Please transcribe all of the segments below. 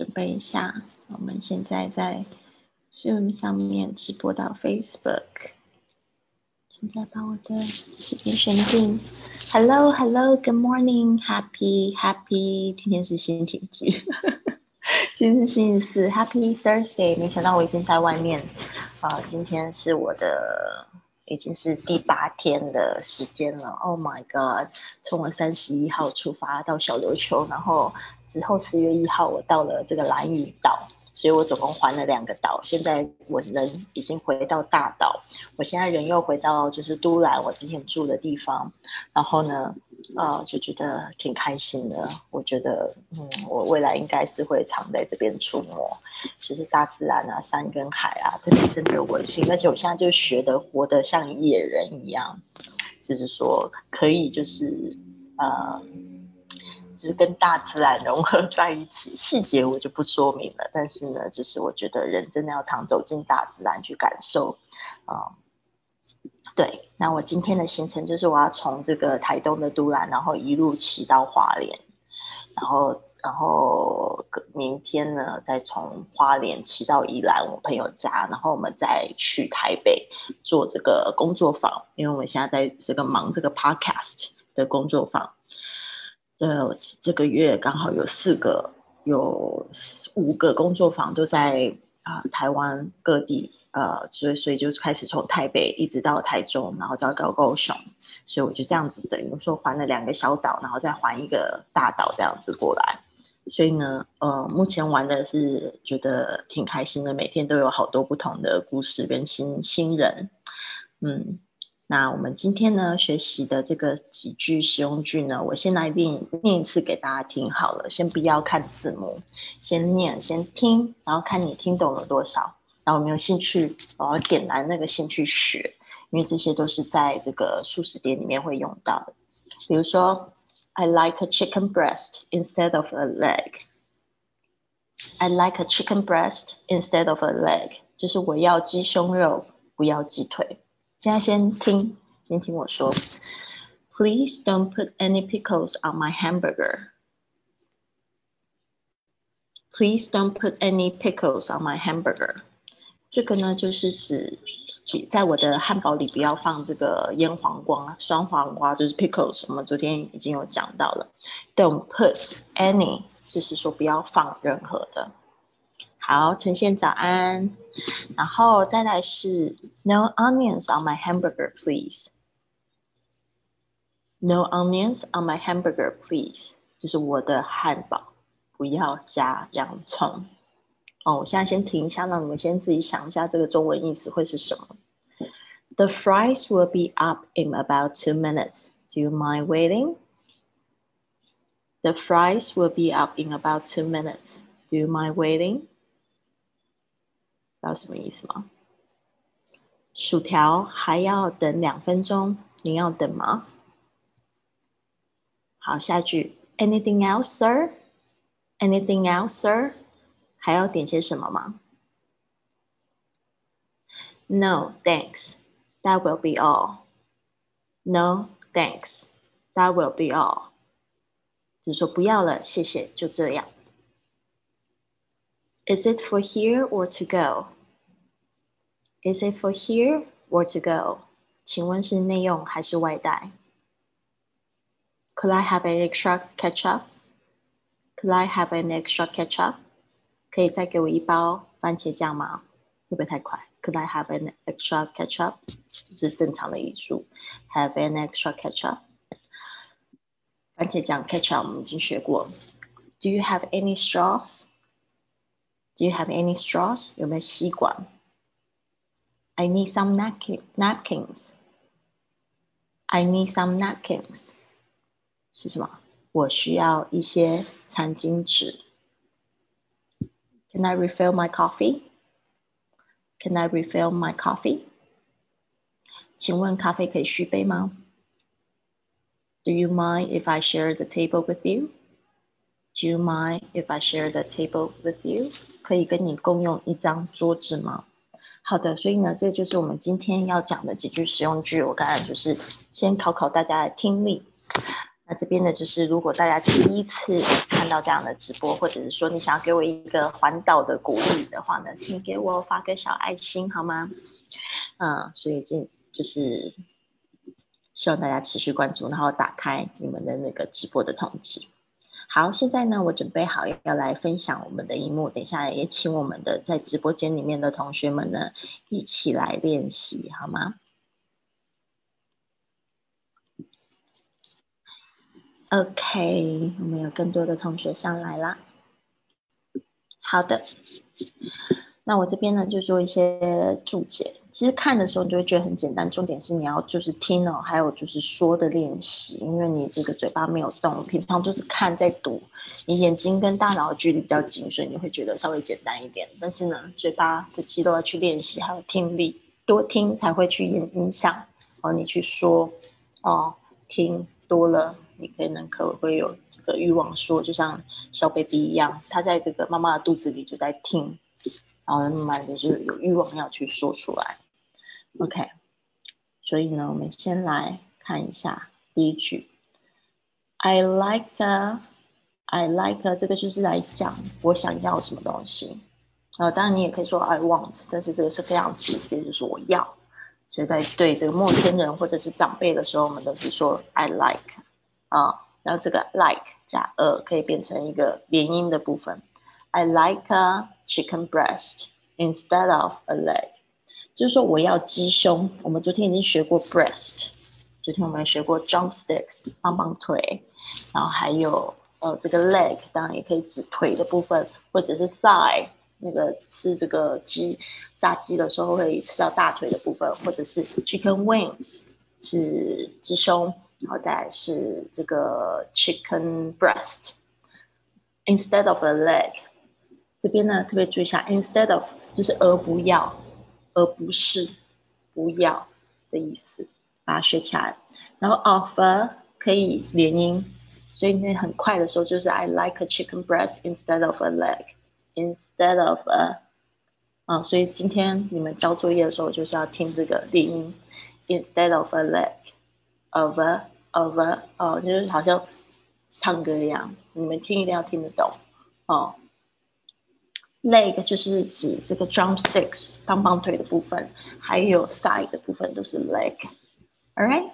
准备一下，我们现在在 Zoom 上面直播到 Facebook。现在把我的视频选定。Hello，Hello，Good morning，Happy，Happy，今天是星期几？今天是星期四，Happy Thursday。没想到我已经在外面啊，今天是我的已经是第八天的时间了。Oh my God！从我三十一号出发到小琉球，然后之后四月一号我到了这个蓝屿岛。所以我总共环了两个岛，现在我人已经回到大岛，我现在人又回到就是都兰我之前住的地方，然后呢，啊就觉得挺开心的。我觉得，嗯，我未来应该是会常在这边出没，就是大自然啊，山跟海啊，特别是没有文心，而且我现在就学的活得像野人一样，就是说可以就是呃。就是跟大自然融合在一起，细节我就不说明了。但是呢，就是我觉得人真的要常走进大自然去感受，啊，对。那我今天的行程就是我要从这个台东的都兰，然后一路骑到花莲，然后然后明天呢再从花莲骑到宜兰我朋友家，然后我们再去台北做这个工作坊，因为我们现在在这个忙这个 podcast 的工作坊。呃，这个月刚好有四个，有五个工作坊都在啊台湾各地，呃，所以所以就开始从台北一直到台中，然后到高高雄，所以我就这样子等于说环了两个小岛，然后再环一个大岛这样子过来，所以呢，呃，目前玩的是觉得挺开心的，每天都有好多不同的故事跟新新人，嗯。那我们今天呢学习的这个几句实用句呢，我先来念念一次给大家听好了，先不要看字幕，先念先听，然后看你听懂了多少，然后没有兴趣，然后点燃那个兴趣学，因为这些都是在这个素食店里面会用到的。比如说，I like a chicken breast instead of a leg。I like a chicken breast instead of a leg，就是我要鸡胸肉，不要鸡腿。现在先听，先听我说。Please don't put any pickles on my hamburger. Please don't put any pickles on my hamburger. 这个呢，就是指在我的汉堡里不要放这个腌黄瓜、酸黄瓜，就是 pickles。我们昨天已经有讲到了。Don't put any，就是说不要放任何的。好，呈现早安，然后再来是 No onions on my hamburger, please. No onions on my hamburger, please. 就是我的汉堡不要加洋葱。哦，我现在先停一下，让你们先自己想一下这个中文意思会是什么。The fries will be up in about two minutes. Do you mind waiting? The fries will be up in about two minutes. Do you mind waiting? 知道什么意思吗？薯条还要等两分钟，你要等吗？好，下一句，Anything else, sir? Anything else, sir? 还要点些什么吗？No, thanks. That will be all. No, thanks. That will be all. 就是说不要了，谢谢，就这样。Is it for here or to go? Is it for here or to go? 请问是内用还是外带？Could I have an extra ketchup? Could I have an extra ketchup? 可以再给我一包番茄酱吗？会不会太快？Could I have an extra ketchup? 这是正常的语速。Have an extra ketchup? 番茄酱 ketchup 我们已经学过。Do you have any straws? Do you have any straws? 有没有吸管？I need some napkins. I need some napkins. 是什么？我需要一些餐巾纸。 Can I refill my coffee? Can I refill my coffee? 请问咖啡可以续杯吗？Do you mind if I share the table with you? Do you mind if I share the table with you？可以跟你共用一张桌子吗？好的，所以呢，这就是我们今天要讲的几句实用句。我刚才就是先考考大家的听力。 那这边呢，就是如果大家是第一次看到这样的直播，或者是说你想要给我一个环岛的鼓励的话呢，请给我发个小爱心好吗？嗯，所以这就是希望大家持续关注，然后打开你们的那个直播的通知。好，现在呢，我准备好要来分享我们的荧幕，等一下也请我们的在直播间里面的同学们呢一起来练习好吗？OK，我们有更多的同学上来啦。好的，那我这边呢就做一些注解。其实看的时候你就会觉得很简单，重点是你要就是听哦，还有就是说的练习。因为你这个嘴巴没有动，平常就是看在读，你眼睛跟大脑的距离比较近，所以你会觉得稍微简单一点。但是呢，嘴巴的肌肉要去练习，还有听力，多听才会去影影响哦，你去说哦，听多了。你可能可会有这个欲望说，就像小 baby 一样，他在这个妈妈的肚子里就在听，然后慢慢的就有欲望要去说出来。OK，所以呢，我们先来看一下第一句，I like，I like 这个就是来讲我想要什么东西。呃，当然你也可以说 I want，但是这个是非常直接，就是我要。所以在对这个陌生人或者是长辈的时候，我们都是说 I like。啊，然后这个 like 加 a 可以变成一个连音的部分。I like a chicken breast instead of a leg，就是说我要鸡胸。我们昨天已经学过 breast，昨天我们学过 drumsticks 棒棒腿，然后还有呃这个 leg，当然也可以指腿的部分，或者是 thigh 那个吃这个鸡炸鸡的时候会吃到大腿的部分，或者是 chicken wings 是鸡胸。然后再是这个 chicken breast instead of a leg，这边呢特别注意一下，instead of 就是而不要，而不是不要的意思，把它学起来。然后 of a 可以连音，所以那很快的时候就是 I like a chicken breast instead of a leg，instead of a 啊，所以今天你们交作业的时候就是要听这个连音，instead of a leg。of a Over 哦，就是好像唱歌一样，你们听一定要听得懂哦。leg 就是指这个 drumsticks 棒棒腿的部分，还有 thigh 的部分都是 leg。Alright，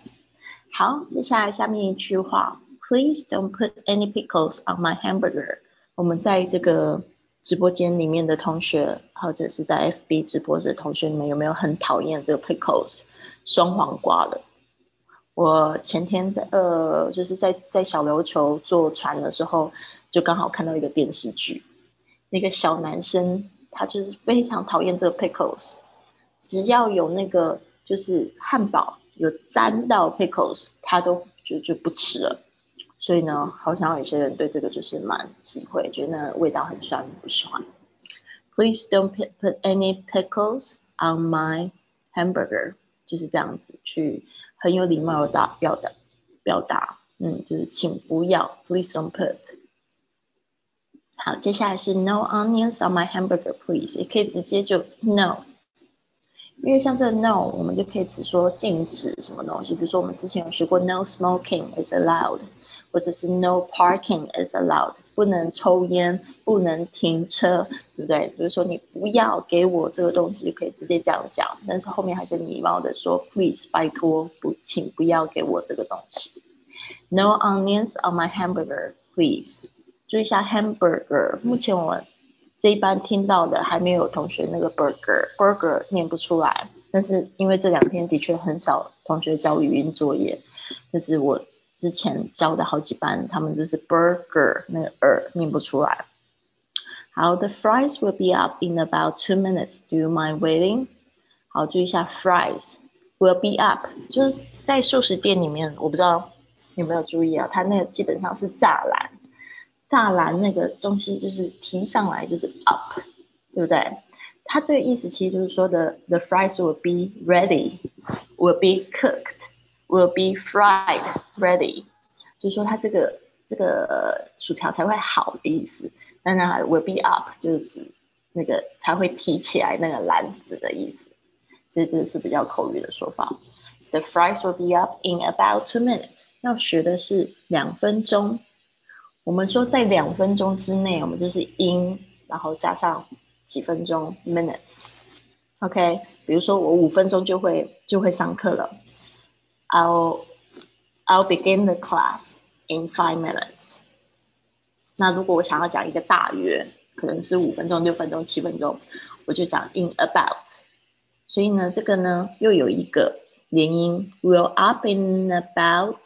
好，接下来下面一句话，Please don't put any pickles on my hamburger。我们在这个直播间里面的同学，或者是在 FB 直播的同学，你们有没有很讨厌这个 pickles 双黄瓜的？我前天在呃，就是在在小琉球坐船的时候，就刚好看到一个电视剧，那个小男生他就是非常讨厌这个 pickles，只要有那个就是汉堡有沾到 pickles，他都就就不吃了。所以呢，好像有些人对这个就是蛮忌讳，觉得那味道很酸，不喜欢。Please don't put any pickles on my hamburger，就是这样子去。很有礼貌的表表达，表达，嗯，就是请不要，please don't put。好，接下来是 no onions on my hamburger please，也可以直接就 no，因为像这 no，我们就可以只说禁止什么东西，比如说我们之前有学过 no smoking is allowed。或者是 no parking is allowed，不能抽烟，不能停车，对不对？比如说你不要给我这个东西，就可以直接这样讲，但是后面还是礼貌的说 please，拜托不，请不要给我这个东西。No onions on my hamburger, please。注意一下 hamburger，目前我这一班听到的还没有同学那个 burger，burger 念不出来，但是因为这两天的确很少同学交语音作业，但是我。之前教的好几班，他们就是 burger 那个 er 念不出来。好，the fries will be up in about two minutes. Do you mind waiting？好，注意一下 fries will be up，就是在素食店里面，我不知道有没有注意啊，它那个基本上是栅栏，栅栏那个东西就是提上来就是 up，对不对？它这个意思其实就是说的 the fries will be ready，will be cooked。Will be fried ready，就是说它这个这个薯条才会好的意思。那那 will be up 就是指那个才会提起来那个篮子的意思。所以这个是比较口语的说法。The fries will be up in about two minutes。要学的是两分钟。我们说在两分钟之内，我们就是 in，然后加上几分钟 minutes。OK，比如说我五分钟就会就会上课了。I'll I'll begin the class in five minutes。那如果我想要讲一个大约，可能是五分钟、六分钟、七分钟，我就讲 in about。所以呢，这个呢又有一个连音，will up in about。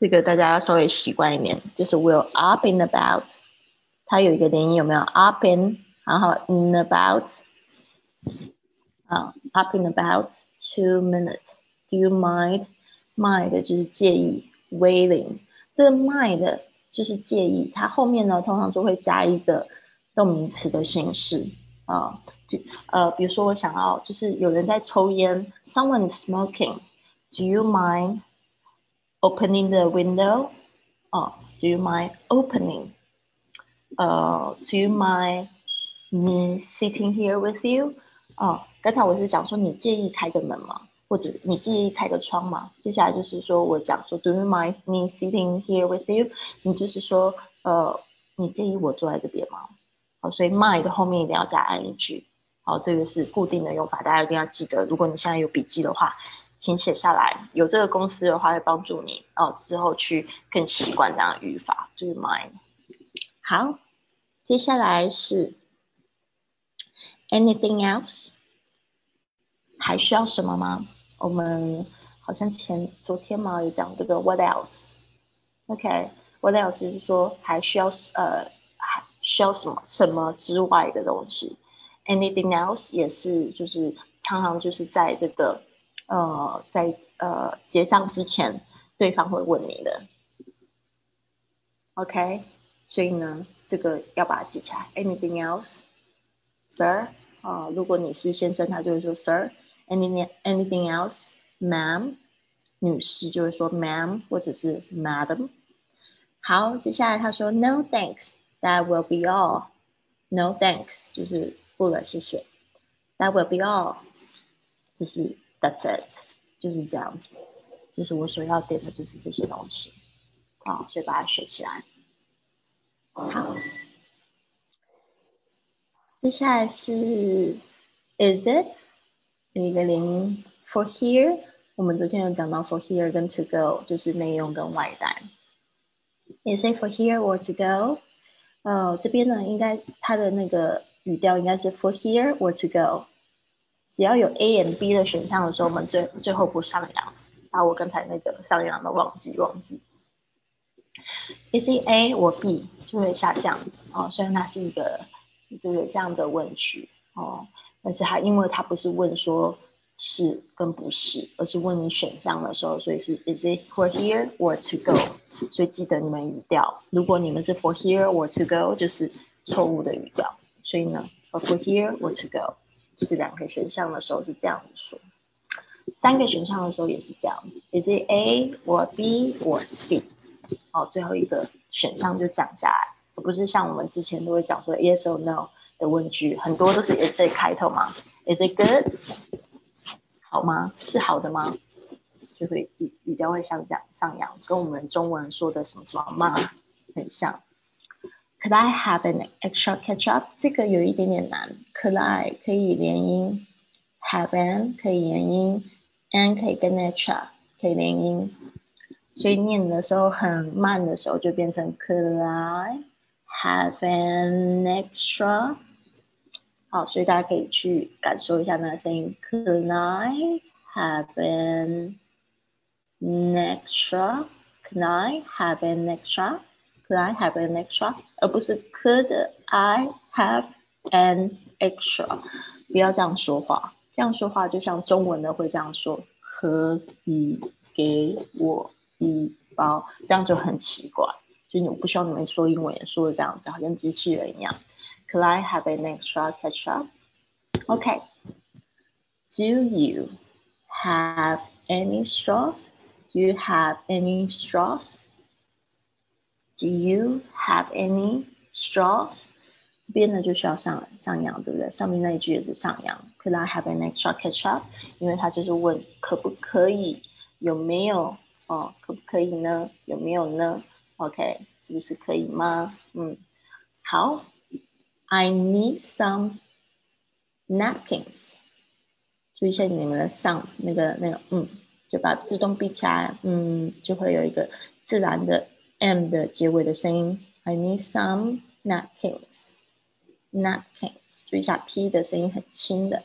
这个大家要稍微习惯一点，就是 will up in about，它有一个连音，有没有 up in，然后 in about，啊，up in about two minutes。 Do you mind？mind 就是介意，waiting。这个 mind 就是介意，它后面呢通常就会加一个动名词的形式啊，就呃，比如说我想要就是有人在抽烟，someone is smoking。Do you mind？opening the window. Oh, do you mind opening? Uh, do you mind me sitting here with you? 哦，刚才我是讲说你介意开个门吗？ 或者你介意开个窗吗？接下来就是说我讲说 Do you mind me sitting here with you？你就是说呃，你介意我坐在这边吗？好，所以 mind 后面一定要加 ing。好，这个是固定的用法，大家一定要记得。如果你现在有笔记的话，请写下来，有这个公司的话会帮助你哦，之后去更习惯这样的语法，Do you mind？。好，接下来是 anything else，还需要什么吗？我们好像前昨天嘛有讲这个 what else，OK，what else 就是说还需要呃还需要什么什么之外的东西，anything else 也是就是常常就是在这个。呃，在呃结账之前，对方会问你的，OK，所以呢，这个要把它记起来。Anything else, sir？啊，如果你是先生，他就会说 sir。Anything anything else, ma'am？女士就会说 ma'am 或者是 madam。好，接下来他说 No thanks, that will be all. No thanks 就是不了，谢谢。That will be all 就是。That's it，就是这样子，就是我所要点的就是这些东西，好，所以把它学起来。好，接下来是 Is it 一个零 For here，我们昨天有讲到 For here 跟 To go 就是内用跟外带。Is it for here or to go？呃，这边呢，应该它的那个语调应该是 For here or to go。只要有 A and B 的选项的时候，我们最最后不上扬，把我刚才那个上扬的忘记忘记。Is it A 我 B 就会下降哦，虽然它是一个这个这样的问句哦，但是它因为它不是问说是跟不是，而是问你选项的时候，所以是 Is it for here or to go？所以记得你们语调，如果你们是 for here or to go，就是错误的语调。所以呢，for here or to go。就是两个选项的时候是这样子说，三个选项的时候也是这样，is it A or B or C？哦，最后一个选项就讲下来，而不是像我们之前都会讲说 yes or no 的问句，很多都是 is it 开头嘛，is it good？好吗？是好的吗？就会语语调会像这样上扬，跟我们中文说的什么什么吗很像。Could I have an extra ketchup？这个有一点点难。Could I 可以连音，have an 可以连音，an 可以跟 extra 可以连音，所以念的时候很慢的时候就变成 Could I have an extra？好，所以大家可以去感受一下那个声音。Could I have an extra？Could I have an extra？Could I have an extra？而不是 Could I have an extra？不要这样说话，这样说话就像中文的会这样说：可以给我一包，这样就很奇怪。 就你不需要你们说英文也说的这样子，好像机器人一样。Could I have an extra ketchup？Okay. Do you have any straws? Do you have any straws? Do you have any straws？这边呢就需要上上扬，对不对？上面那一句也是上扬。Could I have an extra ketchup？因为他就是问可不可以，有没有哦 哦，可不可以呢？有没有呢 ？OK，是不是可以吗？嗯，好，I need some napkins。注意一下你们的上那个那个嗯，就把自动闭起来，嗯，就会有一个自然的 m 的结尾的声音。I need some napkins。napkins，注意一下 p 的声音很轻的。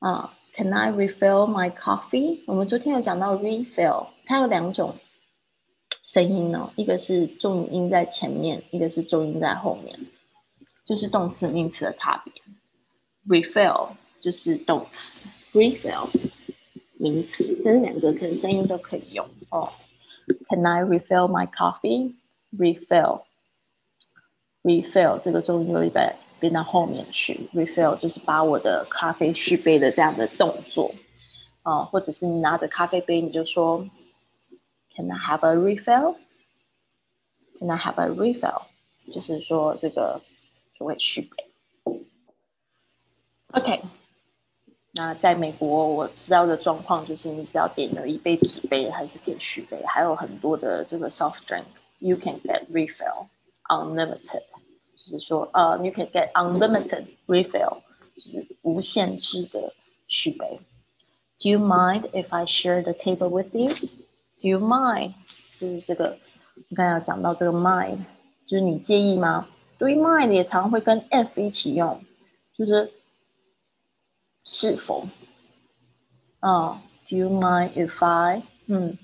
啊，Can I refill my coffee？我们昨天有讲到 refill，它有两种声音哦，一个是重音在前面，一个是重音在后面，就是动词名词的差别。refill 就是动词，refill 名词，这两个可能声音都可以用哦。Can I refill my coffee？refill。refill 这个重音有一点变到后面去，refill 就是把我的咖啡续杯的这样的动作，啊，或者是你拿着咖啡杯，你就说 ，Can I have a refill？Can I have a refill？就是说这个就会续杯。OK，那在美国我知道的状况就是，你只要点了一杯纸杯，还是可以续杯，还有很多的这个 soft drink，you can get refill。Unlimited，就是说，呃，you can get unlimited refill，就是无限制的续杯。Do you mind if I share the table with you? Do you mind？就是这个，你刚才讲到这个 mind，就是你介意吗？Do you mind 也常会跟 if 一起用，就是是否？啊，Do you mind if I 嗯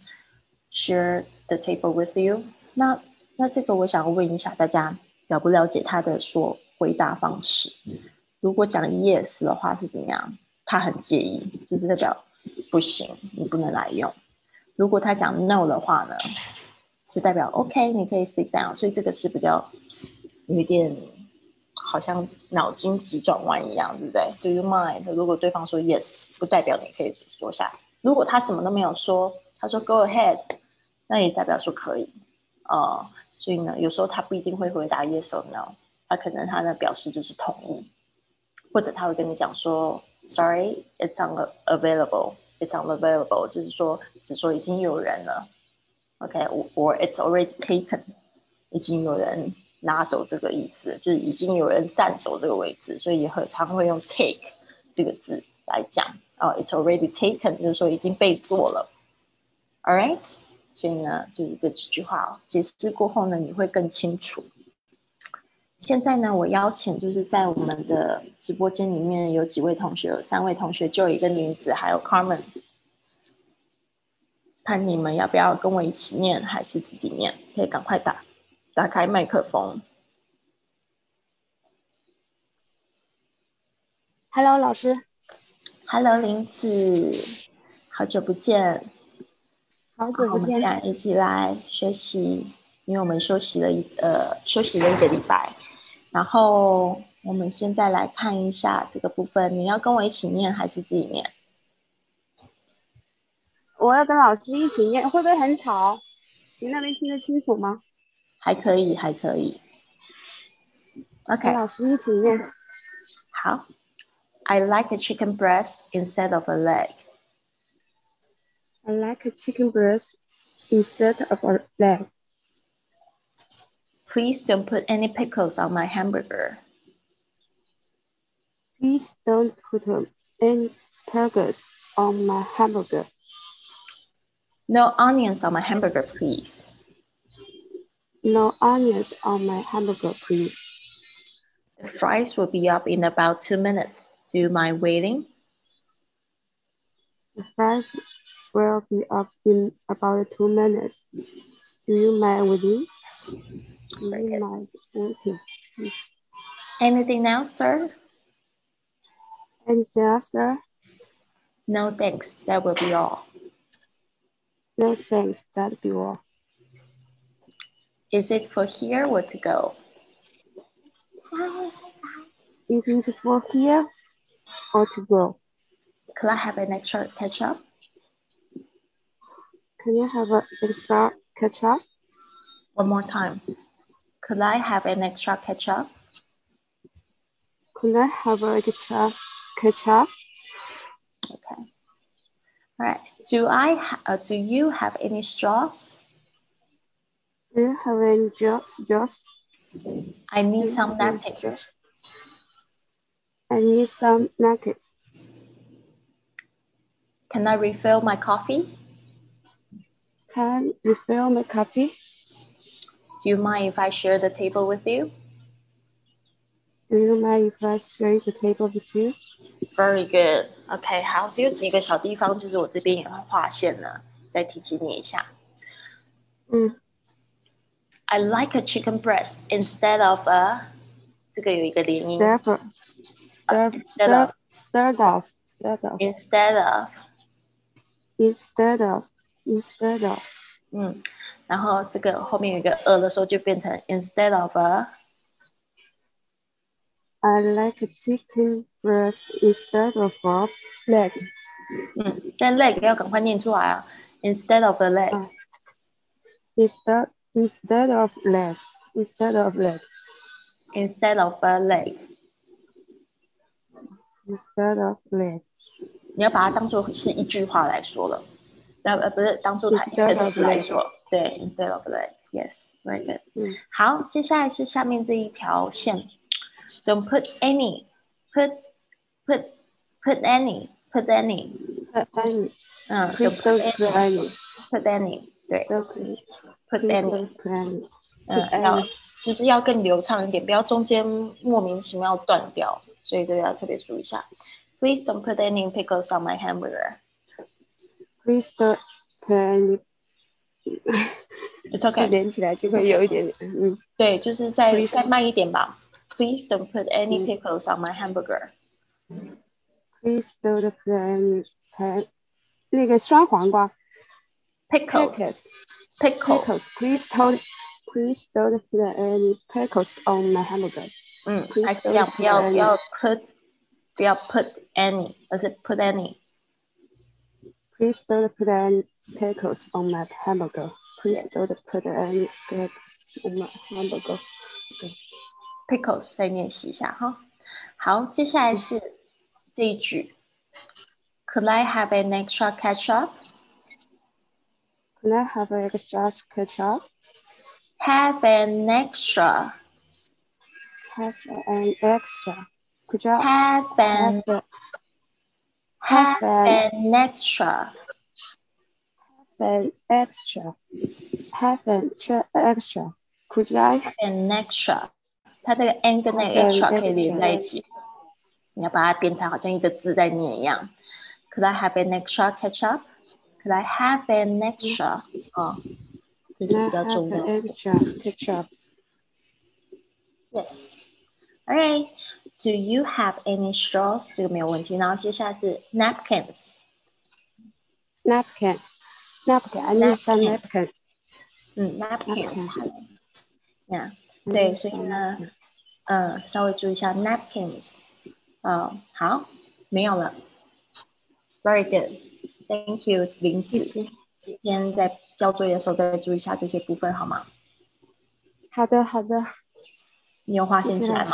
share the table with you？那那这个我想要问一下大家，了不了解他的说回答方式？如果讲 yes 的话是怎么样？他很介意，就是代表不行，你不能来用。如果他讲 no 的话呢，就代表 OK，你可以 sit down。所以这个是比较有一点好像脑筋急转弯一样，对不对？Do you mind？如果对方说 yes，不代表你可以坐下。如果他什么都没有说，他说 go ahead，那也代表说可以，呃。所以呢，有时候他不一定会回答 yes or no，他可能他的表示就是同意，或者他会跟你讲说，sorry，it's unavailable It's unavailable，就是说只说已经有人了，OK，or it's already taken，已经有人拿走这个意思，就是已经有人占走这个位置，所以也很常会用 take 这个字来讲，哦，it's already taken，就是说已经被做了，all right。所以呢，就是这几句话，解释过后呢，你会更清楚。现在呢，我邀请就是在我们的直播间里面有几位同学，有三位同学，就一个名字，还有 Carmen，看你们要不要跟我一起念，还是自己念？可以赶快打打开麦克风。Hello，老师。Hello，林子，好久不见。好久不见，一起来学习，因为我们休息了一呃休息了一个礼拜，然后我们现在来看一下这个部分，你要跟我一起念还是自己念？我要跟老师一起念，会不会很吵？你那边听得清楚吗？还可以，还可以。OK，老师一起念。好，I like a chicken breast instead of a leg. I like a chicken breast instead of a leg. Please don't put any pickles on my hamburger. Please don't put any pickles on my hamburger. No onions on my hamburger, please. No onions on my hamburger, please. The fries will be up in about two minutes. Do you mind waiting? The fries will be up in about two minutes. Do you mind waiting? You mind waiting? Anything else, sir? Anything else, sir? No, thanks. That will be all. No, thanks. That'll be all. Is it for here or to go? Is it for here or to go? Could I have an extra ketchup? Can you have an extra ketchup? One more time. Could I have an extra ketchup? Could I have an extra ketchup? Okay. All right. Do I uh, do you have any straws? Do you have any straws? I need some napkins. I need some napkins. Can I refill my coffee? Can refill my coffee? Do you mind if I share the table with you? Do you mind if I share the table with you? Very good. OK，好，只有几个小地方，就是我这边也会划线呢，再提醒你一下。嗯 I like a chicken breast instead of a，这个有一个连音 stir fr- stir Instead stir stir of stir of instead of， instead of instead of 嗯， 然后这个后面有一个 a 的时候就变成 instead of a，I like a chicken breast instead of a leg. 嗯，但 leg 要赶快念出来啊，instead of a leg，、啊 Instead instead of leg instead of leg instead of a leg，instead of leg 你要把它当做是一句话来说了，那呃不是当做它一 Instead 个 of 词来 leg 说，对，instead of leg，yes，very good。嗯好，接下来是下面这一条线，Don't put any, put put put any, put any，put any 嗯 don't put put any put any，对 put any 嗯要就是要更流畅一点，不要中间莫名其妙断掉，所以这个要特别注意一下。Please don't put any pickles on my hamburger. please don't put any It's okay. 连起来就会有一点点嗯对，就是再 Please 再慢一点吧。Please don't put any 嗯 pickles on my hamburger. please don't put any put 那个酸黄瓜 Pickle, pickles pickle. pickles please don't please don't put any pickles on my hamburger 嗯， Please 还是这样， don't 不要 put 不要 put，不要 put any，而是 put any。 please don't put any pickles on my hamburger please Yes. don't put any pickles on my hamburger pickles 再练习一下哈。好，接下来是这一句，Could I have an extra ketchup? can I have an extra ketchup Have an extra. have an extra could you Have an have a- have have an an extra. an extra have an extra extra could I An extra，它这个 n 跟那个 Have an extra 可以连 extra 在一起，你要把它变成好像一个字在念一样。Could I have an extra ketchup? Could I have an extra？哦，这 can 是 I 比较 have 重要 an 的。 extra ketchup Yes. All right. Do you have any straws？这个没有问题。然后接下来是 napkins。 napkins napkin i need some napkins 嗯 napkin 对所以呢嗯。稍微注意一下 napkins 嗯好没有了。Very good thank you 林四今天在交作业的时候再注意一下这些部分好吗？好的好的。你有发现起来吗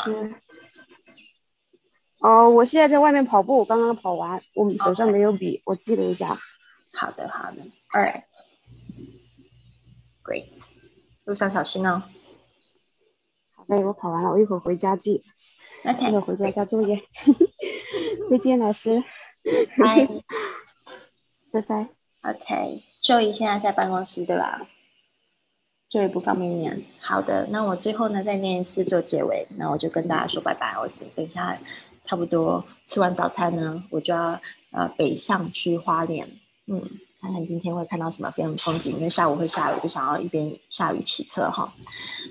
哦我现在在外面跑步刚刚跑完我们手上没有笔我记了一下。好的好的。All right. Great. 路上小心哦。好嘞，我跑完了，我一会儿回家记，一会 OK 儿。回家交作业。再见，老师，拜。拜拜。OK，秀仪现在在办公室对吧？秀仪不方便念。好的，那我最后呢再念一次做结尾，那我就跟大家说拜拜。我等等一下差不多吃完早餐呢，我就要呃北上去花莲，嗯，看看今天会看到什么风风景，因为下午会下雨，就想要一边下雨骑车哈。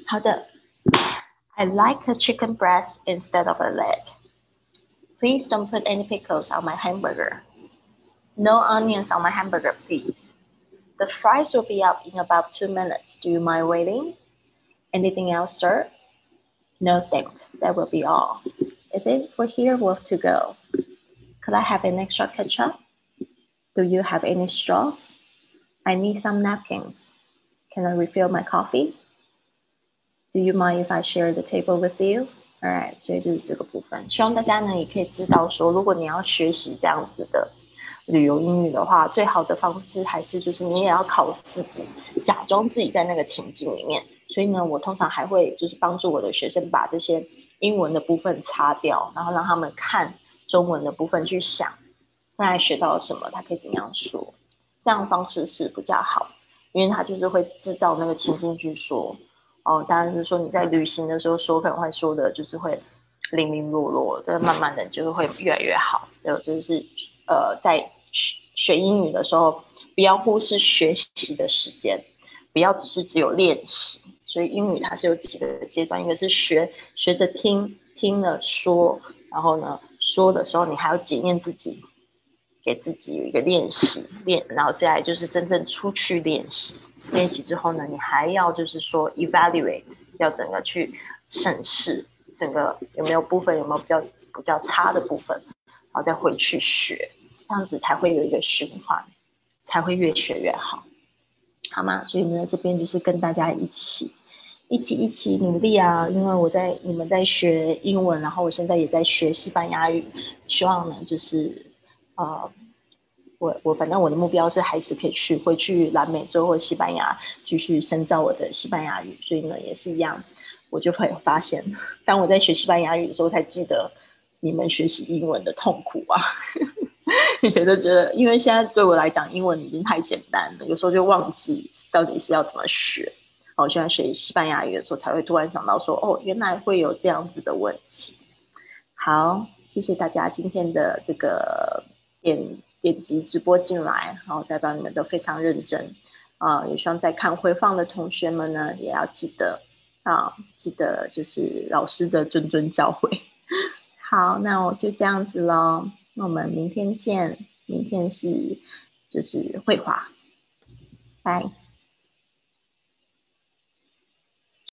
好的，I like a chicken breast instead of a leg. Please don't put any pickles on my hamburger. No onions on my hamburger, please. The fries will be up in about two minutes. Do you mind waiting? Anything else, sir? No thanks. That will be all. Is it for here worth to go? Could I have an extra ketchup? Do you have any straws? I need some napkins. Can I refill my coffee? Do you mind if I share the table with you? Alright，所以就是这个部分，希望大家呢也可以知道说，如果你要学习这样子的旅游英语的话，最好的方式还是就是你也要考自己，假装自己在那个情境里面。所以呢，我通常还会就是帮助我的学生把这些英文的部分擦掉，然后让他们看中文的部分去想，刚才学到了什么，他可以怎么样说，这样方式是比较好，因为他就是会制造那个情境去说。哦，当然是说你在旅行的时候说可能会说的就是会零零落落，但慢慢的就是会越来越好。有就是呃，在学学英语的时候，不要忽视学习的时间，不要只是只有练习。所以英语它是有几个阶段，一个是学学着听，听了说，然后呢说的时候你还要检验自己，给自己有一个练习练，然后再来就是真正出去练习。练习之后呢，你还要就是说 evaluate，要整个去审视整个有没有部分有没有比较比较差的部分，然后再回去学，这样子才会有一个循环，才会越学越好，好吗？所以呢，这边就是跟大家一起一起一起努力啊！因为我在你们在学英文，然后我现在也在学西班牙语，希望呢就是呃。我我反正我的目标是孩子可以去回去南美洲或西班牙继续深造我的西班牙语，所以呢也是一样，我就会发现，当我在学西班牙语的时候，才记得你们学习英文的痛苦啊！以前都觉得，因为现在对我来讲，英文已经太简单了，有时候就忘记到底是要怎么学。哦，现在学西班牙语的时候，才会突然想到说，哦，原来会有这样子的问题。好，谢谢大家今天的这个点。点击直播进来，然后代表你们都非常认真啊！也希望在看回放的同学们呢，也要记得啊，记得就是老师的谆谆教诲。好，那我就这样子喽，那我们明天见。明天是就是绘画，拜。